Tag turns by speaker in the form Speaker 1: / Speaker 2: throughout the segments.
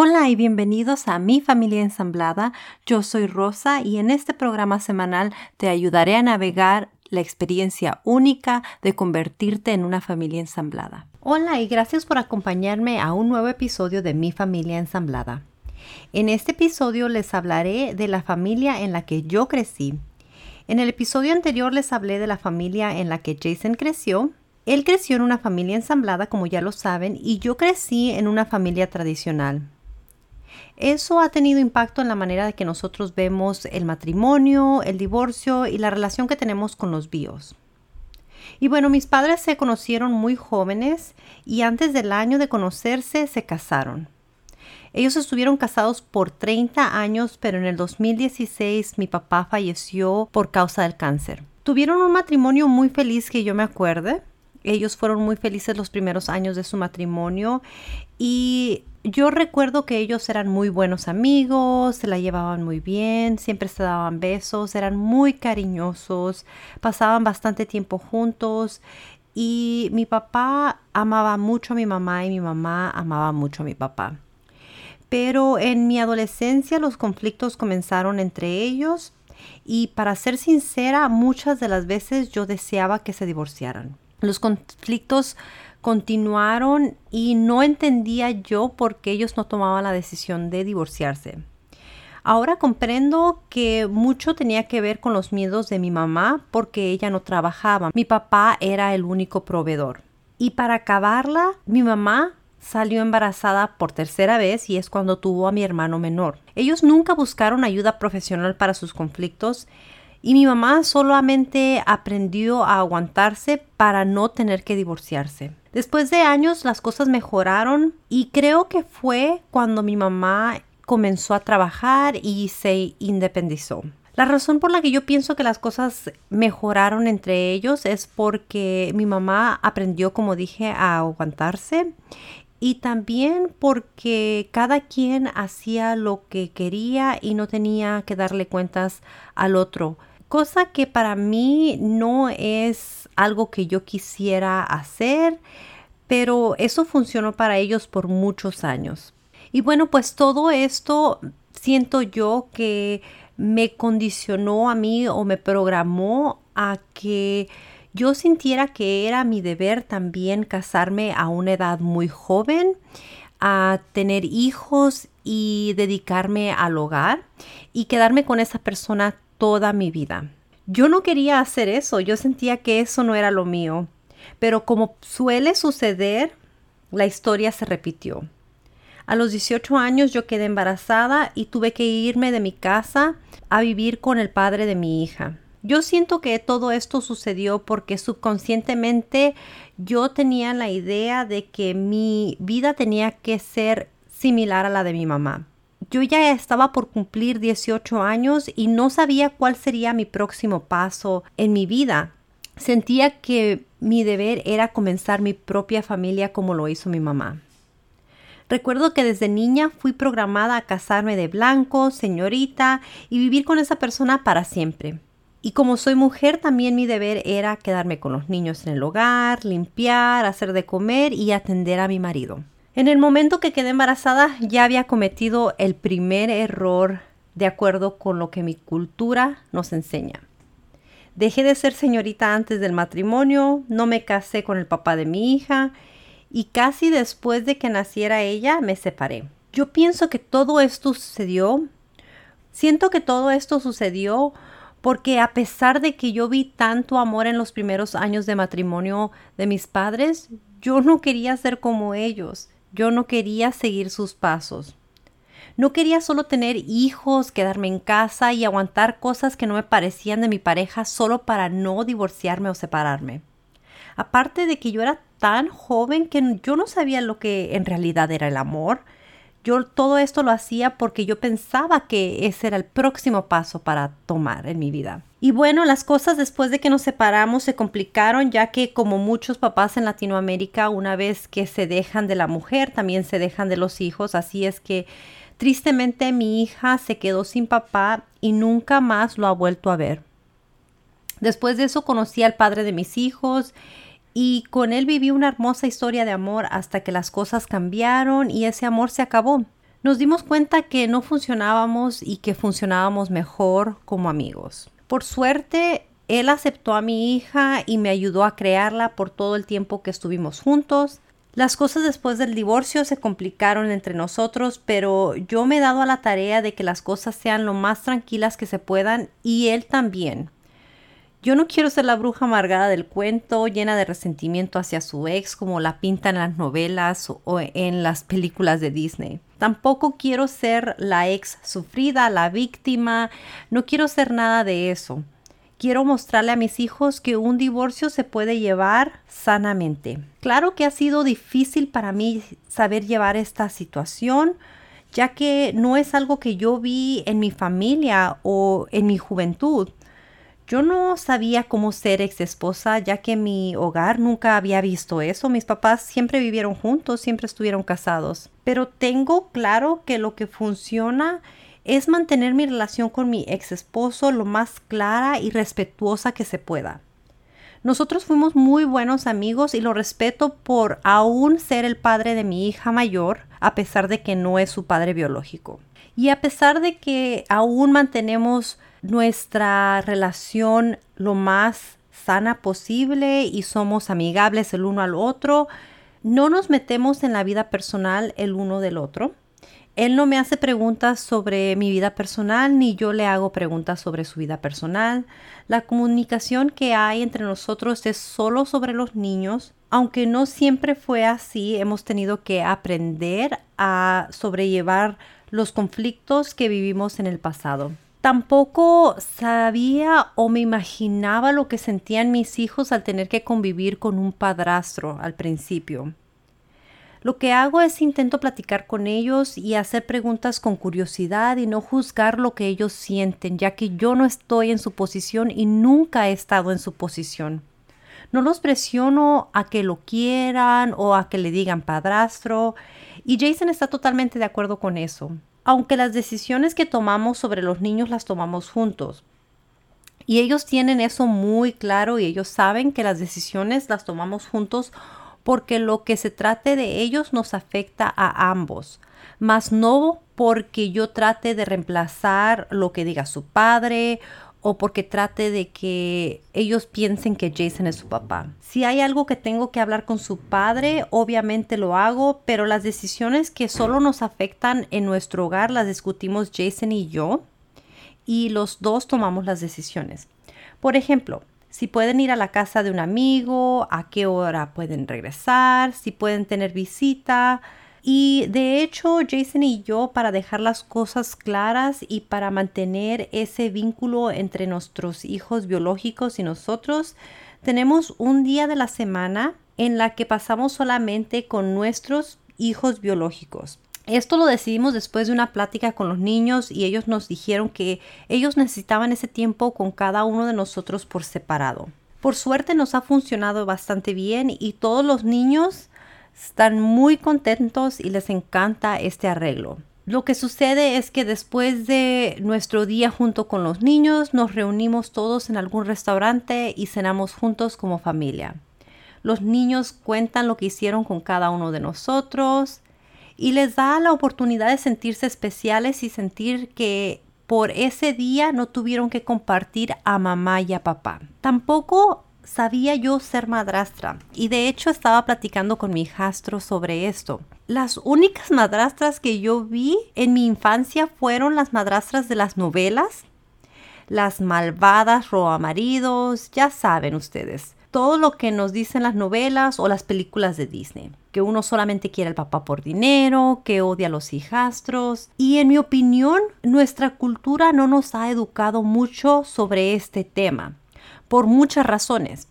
Speaker 1: Hola y bienvenidos a Mi Familia Ensamblada. Yo soy Rosa y en este programa semanal te ayudaré a navegar la experiencia única de convertirte en una familia ensamblada. Hola y gracias por acompañarme a un nuevo episodio de Mi Familia Ensamblada. En este episodio les hablaré de la familia en la que yo crecí. En el episodio anterior les hablé de la familia en la que Jason creció. Él creció en una familia ensamblada, como ya lo saben, y yo crecí en una familia tradicional. Eso ha tenido impacto en la manera de que nosotros vemos el matrimonio, el divorcio y la relación que tenemos con los bios. Y bueno, mis padres se conocieron muy jóvenes y antes del año de conocerse se casaron. Ellos estuvieron casados por 30 años, pero en el 2016 mi papá falleció por causa del cáncer. Tuvieron un matrimonio muy feliz que yo me acuerde. Ellos fueron muy felices los primeros años de su matrimonio y yo recuerdo que ellos eran muy buenos amigos, se la llevaban muy bien, siempre se daban besos, eran muy cariñosos, pasaban bastante tiempo juntos y mi papá amaba mucho a mi mamá y mi mamá amaba mucho a mi papá. Pero en mi adolescencia los conflictos comenzaron entre ellos y para ser sincera, muchas de las veces yo deseaba que se divorciaran. Los conflictos continuaron y no entendía yo por qué ellos no tomaban la decisión de divorciarse. Ahora comprendo que mucho tenía que ver con los miedos de mi mamá porque ella no trabajaba. Mi papá era el único proveedor. Y para acabarla, mi mamá salió embarazada por tercera vez y es cuando tuvo a mi hermano menor. Ellos nunca buscaron ayuda profesional para sus conflictos y mi mamá solamente aprendió a aguantarse para no tener que divorciarse. Después de años las cosas mejoraron y creo que fue cuando mi mamá comenzó a trabajar y se independizó. La razón por la que yo pienso que las cosas mejoraron entre ellos es porque mi mamá aprendió, como dije, a aguantarse y también porque cada quien hacía lo que quería y no tenía que darle cuentas al otro cosa que para mí no es algo que yo quisiera hacer, pero eso funcionó para ellos por muchos años. Y bueno, pues todo esto siento yo que me condicionó a mí o me programó a que yo sintiera que era mi deber también casarme a una edad muy joven, a tener hijos y dedicarme al hogar y quedarme con esa persona toda mi vida. Yo no quería hacer eso, yo sentía que eso no era lo mío, pero como suele suceder, la historia se repitió. A los 18 años yo quedé embarazada y tuve que irme de mi casa a vivir con el padre de mi hija. Yo siento que todo esto sucedió porque subconscientemente yo tenía la idea de que mi vida tenía que ser similar a la de mi mamá yo ya estaba por cumplir 18 años y no sabía cuál sería mi próximo paso en mi vida. Sentía que mi deber era comenzar mi propia familia como lo hizo mi mamá. Recuerdo que desde niña fui programada a casarme de blanco, señorita, y vivir con esa persona para siempre. Y como soy mujer, también mi deber era quedarme con los niños en el hogar, limpiar, hacer de comer y atender a mi marido. En el momento que quedé embarazada ya había cometido el primer error de acuerdo con lo que mi cultura nos enseña. Dejé de ser señorita antes del matrimonio, no me casé con el papá de mi hija y casi después de que naciera ella me separé. Yo pienso que todo esto sucedió, siento que todo esto sucedió porque a pesar de que yo vi tanto amor en los primeros años de matrimonio de mis padres, yo no quería ser como ellos. Yo no quería seguir sus pasos. No quería solo tener hijos, quedarme en casa y aguantar cosas que no me parecían de mi pareja solo para no divorciarme o separarme. Aparte de que yo era tan joven que yo no sabía lo que en realidad era el amor. Yo todo esto lo hacía porque yo pensaba que ese era el próximo paso para tomar en mi vida. Y bueno, las cosas después de que nos separamos se complicaron ya que como muchos papás en Latinoamérica, una vez que se dejan de la mujer, también se dejan de los hijos. Así es que tristemente mi hija se quedó sin papá y nunca más lo ha vuelto a ver. Después de eso conocí al padre de mis hijos y con él viví una hermosa historia de amor hasta que las cosas cambiaron y ese amor se acabó. nos dimos cuenta que no funcionábamos y que funcionábamos mejor como amigos. Por suerte, él aceptó a mi hija y me ayudó a crearla por todo el tiempo que estuvimos juntos. Las cosas después del divorcio se complicaron entre nosotros, pero yo me he dado a la tarea de que las cosas sean lo más tranquilas que se puedan y él también. Yo no quiero ser la bruja amargada del cuento, llena de resentimiento hacia su ex como la pintan en las novelas o en las películas de Disney. Tampoco quiero ser la ex sufrida, la víctima, no quiero ser nada de eso quiero mostrarle a mis hijos que un divorcio se puede llevar sanamente. Claro que ha sido difícil para mí saber llevar esta situación, ya que no es algo que yo vi en mi familia o en mi juventud. Yo no sabía cómo ser ex esposa, ya que mi hogar nunca había visto eso. Mis papás siempre vivieron juntos, siempre estuvieron casados. Pero tengo claro que lo que funciona es mantener mi relación con mi ex esposo lo más clara y respetuosa que se pueda. Nosotros fuimos muy buenos amigos y lo respeto por aún ser el padre de mi hija mayor, a pesar de que no es su padre biológico. Y a pesar de que aún mantenemos nuestra relación lo más sana posible y somos amigables el uno al otro, no nos metemos en la vida personal el uno del otro. Él no me hace preguntas sobre mi vida personal ni yo le hago preguntas sobre su vida personal. La comunicación que hay entre nosotros es solo sobre los niños. Aunque no siempre fue así, hemos tenido que aprender a sobrellevar los conflictos que vivimos en el pasado. Tampoco sabía o me imaginaba lo que sentían mis hijos al tener que convivir con un padrastro al principio. Lo que hago es intento platicar con ellos y hacer preguntas con curiosidad y no juzgar lo que ellos sienten, ya que yo no estoy en su posición y nunca he estado en su posición. No los presiono a que lo quieran o a que le digan padrastro. Y Jason está totalmente de acuerdo con eso, aunque las decisiones que tomamos sobre los niños las tomamos juntos. Y ellos tienen eso muy claro y ellos saben que las decisiones las tomamos juntos porque lo que se trate de ellos nos afecta a ambos, mas no porque yo trate de reemplazar lo que diga su padre o porque trate de que ellos piensen que Jason es su papá. Si hay algo que tengo que hablar con su padre, obviamente lo hago, pero las decisiones que solo nos afectan en nuestro hogar las discutimos Jason y yo y los dos tomamos las decisiones. Por ejemplo, si pueden ir a la casa de un amigo, a qué hora pueden regresar, si pueden tener visita. Y de hecho, Jason y yo, para dejar las cosas claras y para mantener ese vínculo entre nuestros hijos biológicos y nosotros, tenemos un día de la semana en la que pasamos solamente con nuestros hijos biológicos. Esto lo decidimos después de una plática con los niños y ellos nos dijeron que ellos necesitaban ese tiempo con cada uno de nosotros por separado. Por suerte nos ha funcionado bastante bien y todos los niños están muy contentos y les encanta este arreglo. Lo que sucede es que después de nuestro día junto con los niños nos reunimos todos en algún restaurante y cenamos juntos como familia. Los niños cuentan lo que hicieron con cada uno de nosotros, y les da la oportunidad de sentirse especiales y sentir que por ese día no tuvieron que compartir a mamá y a papá. Tampoco sabía yo ser madrastra y de hecho estaba platicando con mi hijastro sobre esto. Las únicas madrastras que yo vi en mi infancia fueron las madrastras de las novelas, las malvadas roamaridos, ya saben ustedes todo lo que nos dicen las novelas o las películas de Disney. Que uno solamente quiere al papá por dinero, que odia a los hijastros. Y en mi opinión, nuestra cultura no nos ha educado mucho sobre este tema, por muchas razones.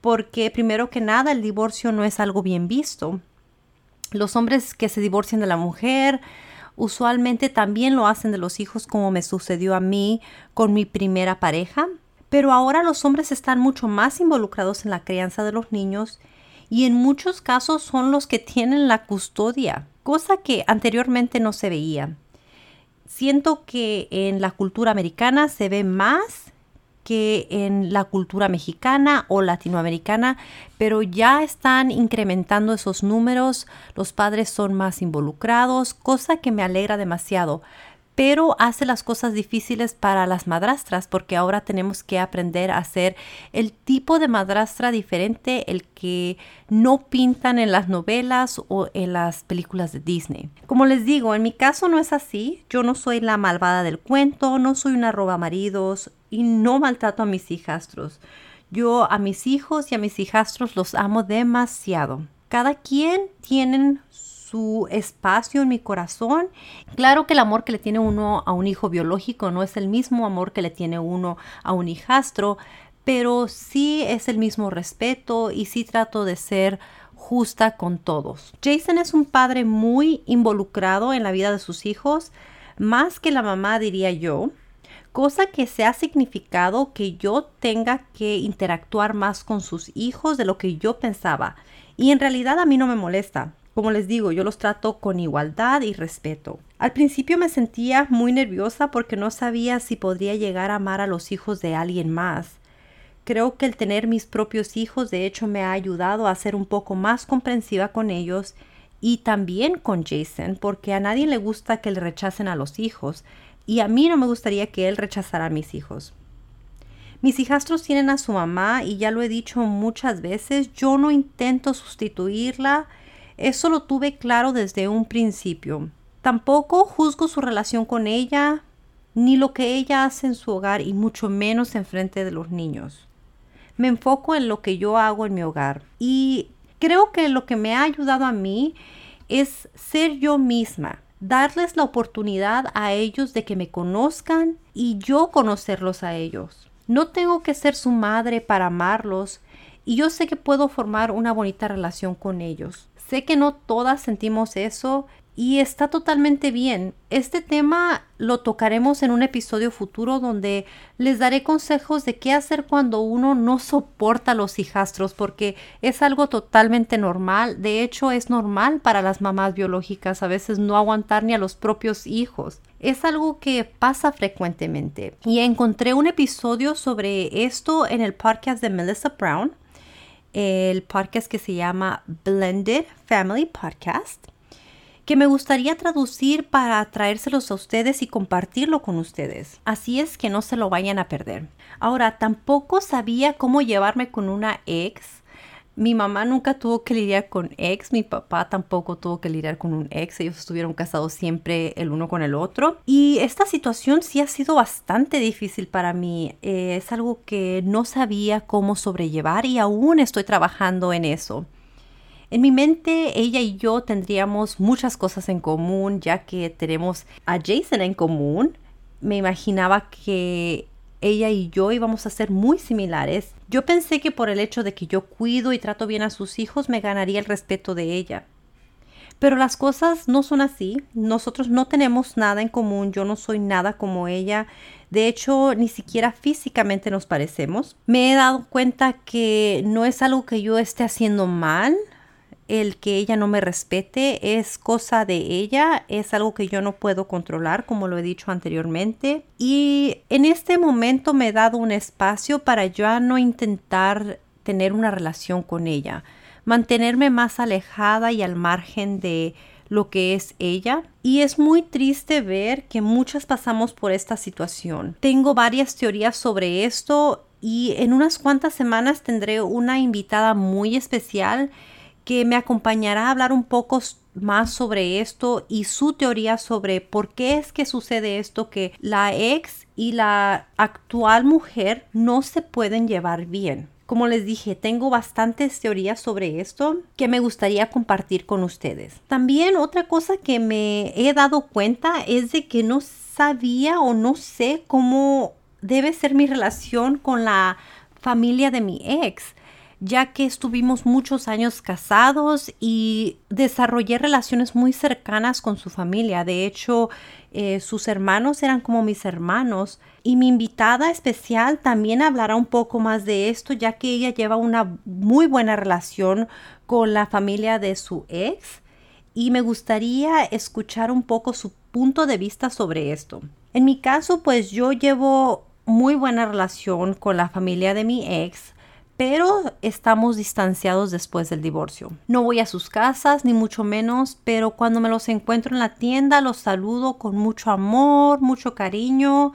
Speaker 1: Porque primero que nada, el divorcio no es algo bien visto. Los hombres que se divorcian de la mujer usualmente también lo hacen de los hijos como me sucedió a mí con mi primera pareja pero ahora los hombres están mucho más involucrados en la crianza de los niños y en muchos casos son los que tienen la custodia, cosa que anteriormente no se veía. Siento que en la cultura americana se ve más en la cultura mexicana o latinoamericana, pero ya están incrementando esos números, los padres son más involucrados, cosa que me alegra demasiado pero hace las cosas difíciles para las madrastras porque ahora tenemos que aprender a ser el tipo de madrastra diferente, el que no pintan en las novelas o en las películas de Disney. Como les digo, en mi caso no es así, yo no soy la malvada del cuento, no soy una roba maridos y no maltrato a mis hijastros. Yo a mis hijos y a mis hijastros los amo demasiado. Cada quien tiene su espacio en mi corazón. Claro que el amor que le tiene uno a un hijo biológico no es el mismo amor que le tiene uno a un hijastro, pero sí es el mismo respeto y sí trato de ser justa con todos. Jason es un padre muy involucrado en la vida de sus hijos, más que la mamá diría yo, cosa que se ha significado que yo tenga que interactuar más con sus hijos de lo que yo pensaba. Y en realidad a mí no me molesta. Como les digo, yo los trato con igualdad y respeto. Al principio me sentía muy nerviosa porque no sabía si podría llegar a amar a los hijos de alguien más. Creo que el tener mis propios hijos de hecho me ha ayudado a ser un poco más comprensiva con ellos y también con Jason porque a nadie le gusta que le rechacen a los hijos y a mí no me gustaría que él rechazara a mis hijos. Mis hijastros tienen a su mamá y ya lo he dicho muchas veces, yo no intento sustituirla eso lo tuve claro desde un principio. Tampoco juzgo su relación con ella, ni lo que ella hace en su hogar y mucho menos en frente de los niños. Me enfoco en lo que yo hago en mi hogar y creo que lo que me ha ayudado a mí es ser yo misma, darles la oportunidad a ellos de que me conozcan y yo conocerlos a ellos. No tengo que ser su madre para amarlos y yo sé que puedo formar una bonita relación con ellos. Sé que no todas sentimos eso y está totalmente bien. Este tema lo tocaremos en un episodio futuro donde les daré consejos de qué hacer cuando uno no soporta los hijastros porque es algo totalmente normal. De hecho, es normal para las mamás biológicas a veces no aguantar ni a los propios hijos. Es algo que pasa frecuentemente. Y encontré un episodio sobre esto en el podcast de Melissa Brown el podcast que se llama Blended Family Podcast, que me gustaría traducir para traérselos a ustedes y compartirlo con ustedes. Así es que no se lo vayan a perder. Ahora, tampoco sabía cómo llevarme con una ex mi mamá nunca tuvo que lidiar con ex, mi papá tampoco tuvo que lidiar con un ex, ellos estuvieron casados siempre el uno con el otro. Y esta situación sí ha sido bastante difícil para mí, eh, es algo que no sabía cómo sobrellevar y aún estoy trabajando en eso. En mi mente, ella y yo tendríamos muchas cosas en común, ya que tenemos a Jason en común. Me imaginaba que ella y yo íbamos a ser muy similares. Yo pensé que por el hecho de que yo cuido y trato bien a sus hijos me ganaría el respeto de ella. Pero las cosas no son así. Nosotros no tenemos nada en común. Yo no soy nada como ella. De hecho, ni siquiera físicamente nos parecemos. Me he dado cuenta que no es algo que yo esté haciendo mal el que ella no me respete es cosa de ella, es algo que yo no puedo controlar, como lo he dicho anteriormente. Y en este momento me he dado un espacio para ya no intentar tener una relación con ella, mantenerme más alejada y al margen de lo que es ella. Y es muy triste ver que muchas pasamos por esta situación. Tengo varias teorías sobre esto y en unas cuantas semanas tendré una invitada muy especial que me acompañará a hablar un poco más sobre esto y su teoría sobre por qué es que sucede esto que la ex y la actual mujer no se pueden llevar bien. Como les dije, tengo bastantes teorías sobre esto que me gustaría compartir con ustedes. También otra cosa que me he dado cuenta es de que no sabía o no sé cómo debe ser mi relación con la familia de mi ex ya que estuvimos muchos años casados y desarrollé relaciones muy cercanas con su familia. De hecho, eh, sus hermanos eran como mis hermanos y mi invitada especial también hablará un poco más de esto, ya que ella lleva una muy buena relación con la familia de su ex y me gustaría escuchar un poco su punto de vista sobre esto. En mi caso, pues yo llevo muy buena relación con la familia de mi ex, pero estamos distanciados después del divorcio. No voy a sus casas, ni mucho menos, pero cuando me los encuentro en la tienda, los saludo con mucho amor, mucho cariño.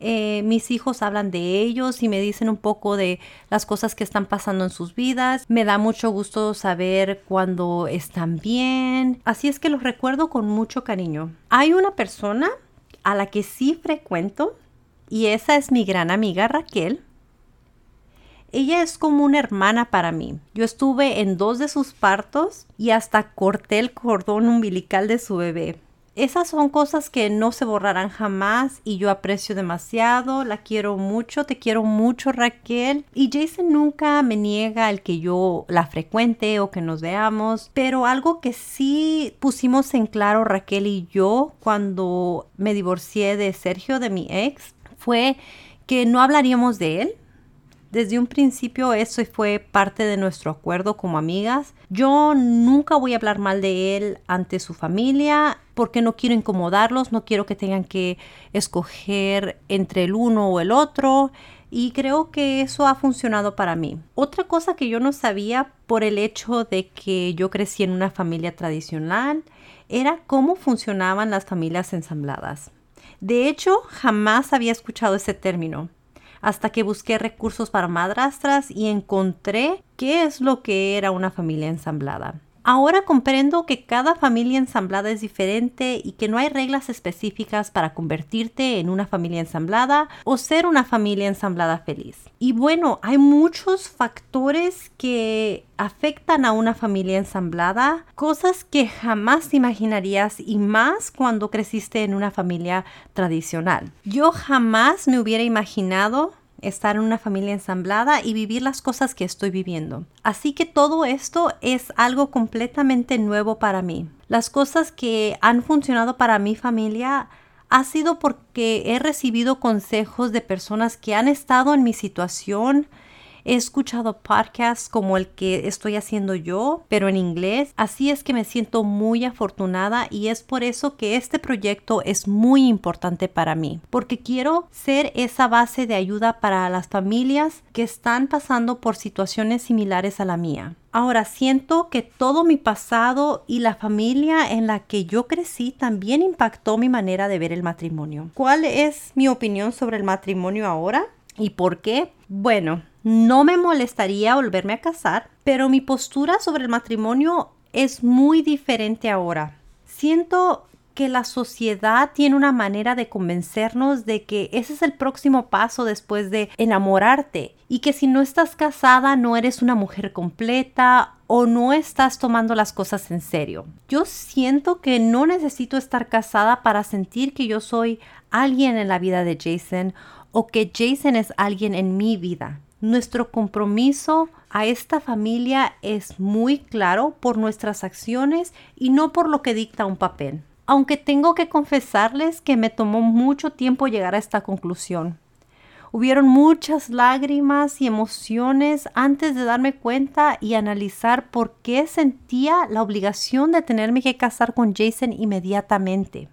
Speaker 1: Eh, mis hijos hablan de ellos y me dicen un poco de las cosas que están pasando en sus vidas. Me da mucho gusto saber cuando están bien. Así es que los recuerdo con mucho cariño. Hay una persona a la que sí frecuento y esa es mi gran amiga Raquel. Ella es como una hermana para mí. Yo estuve en dos de sus partos y hasta corté el cordón umbilical de su bebé. Esas son cosas que no se borrarán jamás y yo aprecio demasiado, la quiero mucho, te quiero mucho Raquel y Jason nunca me niega el que yo la frecuente o que nos veamos, pero algo que sí pusimos en claro Raquel y yo cuando me divorcié de Sergio, de mi ex, fue que no hablaríamos de él, desde un principio eso fue parte de nuestro acuerdo como amigas. Yo nunca voy a hablar mal de él ante su familia porque no quiero incomodarlos, no quiero que tengan que escoger entre el uno o el otro y creo que eso ha funcionado para mí. Otra cosa que yo no sabía por el hecho de que yo crecí en una familia tradicional era cómo funcionaban las familias ensambladas. De hecho, jamás había escuchado ese término hasta que busqué recursos para madrastras y encontré qué es lo que era una familia ensamblada. Ahora comprendo que cada familia ensamblada es diferente y que no hay reglas específicas para convertirte en una familia ensamblada o ser una familia ensamblada feliz. Y bueno, hay muchos factores que afectan a una familia ensamblada, cosas que jamás imaginarías y más cuando creciste en una familia tradicional. Yo jamás me hubiera imaginado estar en una familia ensamblada y vivir las cosas que estoy viviendo. Así que todo esto es algo completamente nuevo para mí. Las cosas que han funcionado para mi familia ha sido porque he recibido consejos de personas que han estado en mi situación, He escuchado podcasts como el que estoy haciendo yo, pero en inglés. Así es que me siento muy afortunada y es por eso que este proyecto es muy importante para mí, porque quiero ser esa base de ayuda para las familias que están pasando por situaciones similares a la mía. Ahora siento que todo mi pasado y la familia en la que yo crecí también impactó mi manera de ver el matrimonio. ¿Cuál es mi opinión sobre el matrimonio ahora? ¿Y por qué? Bueno, no me molestaría volverme a casar, pero mi postura sobre el matrimonio es muy diferente ahora. Siento que la sociedad tiene una manera de convencernos de que ese es el próximo paso después de enamorarte y que si no estás casada no eres una mujer completa o no estás tomando las cosas en serio. Yo siento que no necesito estar casada para sentir que yo soy alguien en la vida de Jason o que Jason es alguien en mi vida. Nuestro compromiso a esta familia es muy claro por nuestras acciones y no por lo que dicta un papel. Aunque tengo que confesarles que me tomó mucho tiempo llegar a esta conclusión. Hubieron muchas lágrimas y emociones antes de darme cuenta y analizar por qué sentía la obligación de tenerme que casar con Jason inmediatamente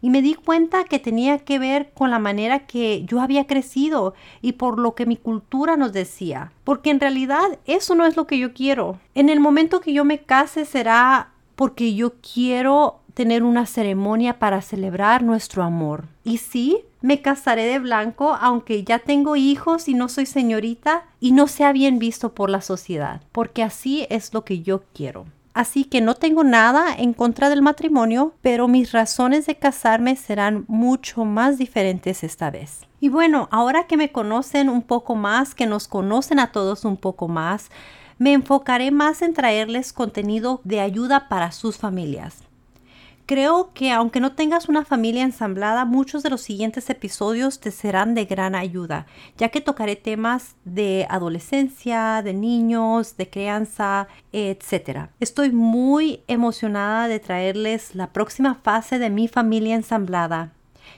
Speaker 1: y me di cuenta que tenía que ver con la manera que yo había crecido y por lo que mi cultura nos decía, porque en realidad eso no es lo que yo quiero. En el momento que yo me case será porque yo quiero tener una ceremonia para celebrar nuestro amor. Y sí, me casaré de blanco aunque ya tengo hijos y no soy señorita y no sea bien visto por la sociedad, porque así es lo que yo quiero. Así que no tengo nada en contra del matrimonio, pero mis razones de casarme serán mucho más diferentes esta vez. Y bueno, ahora que me conocen un poco más, que nos conocen a todos un poco más, me enfocaré más en traerles contenido de ayuda para sus familias. Creo que aunque no tengas una familia ensamblada, muchos de los siguientes episodios te serán de gran ayuda, ya que tocaré temas de adolescencia, de niños, de crianza, etc. Estoy muy emocionada de traerles la próxima fase de mi familia ensamblada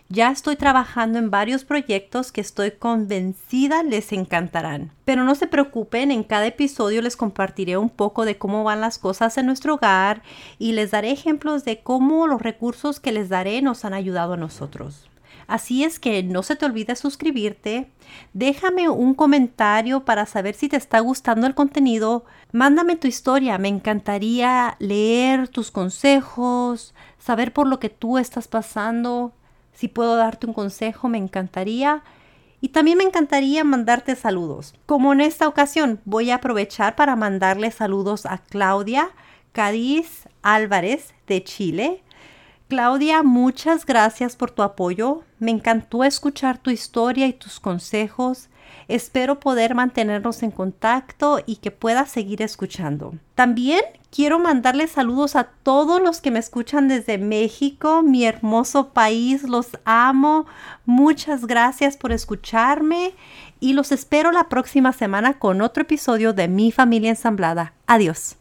Speaker 1: ya estoy trabajando en varios proyectos que estoy convencida les encantarán. Pero no se preocupen, en cada episodio les compartiré un poco de cómo van las cosas en nuestro hogar y les daré ejemplos de cómo los recursos que les daré nos han ayudado a nosotros. Así es que no se te olvide suscribirte. Déjame un comentario para saber si te está gustando el contenido. Mándame tu historia. Me encantaría leer tus consejos, saber por lo que tú estás pasando. Si puedo darte un consejo, me encantaría. Y también me encantaría mandarte saludos. Como en esta ocasión, voy a aprovechar para mandarle saludos a Claudia Cádiz Álvarez de Chile Claudia, muchas gracias por tu apoyo. Me encantó escuchar tu historia y tus consejos. Espero poder mantenernos en contacto y que puedas seguir escuchando. También quiero mandarle saludos a todos los que me escuchan desde México, mi hermoso país. Los amo. Muchas gracias por escucharme y los espero la próxima semana con otro episodio de Mi familia ensamblada. Adiós.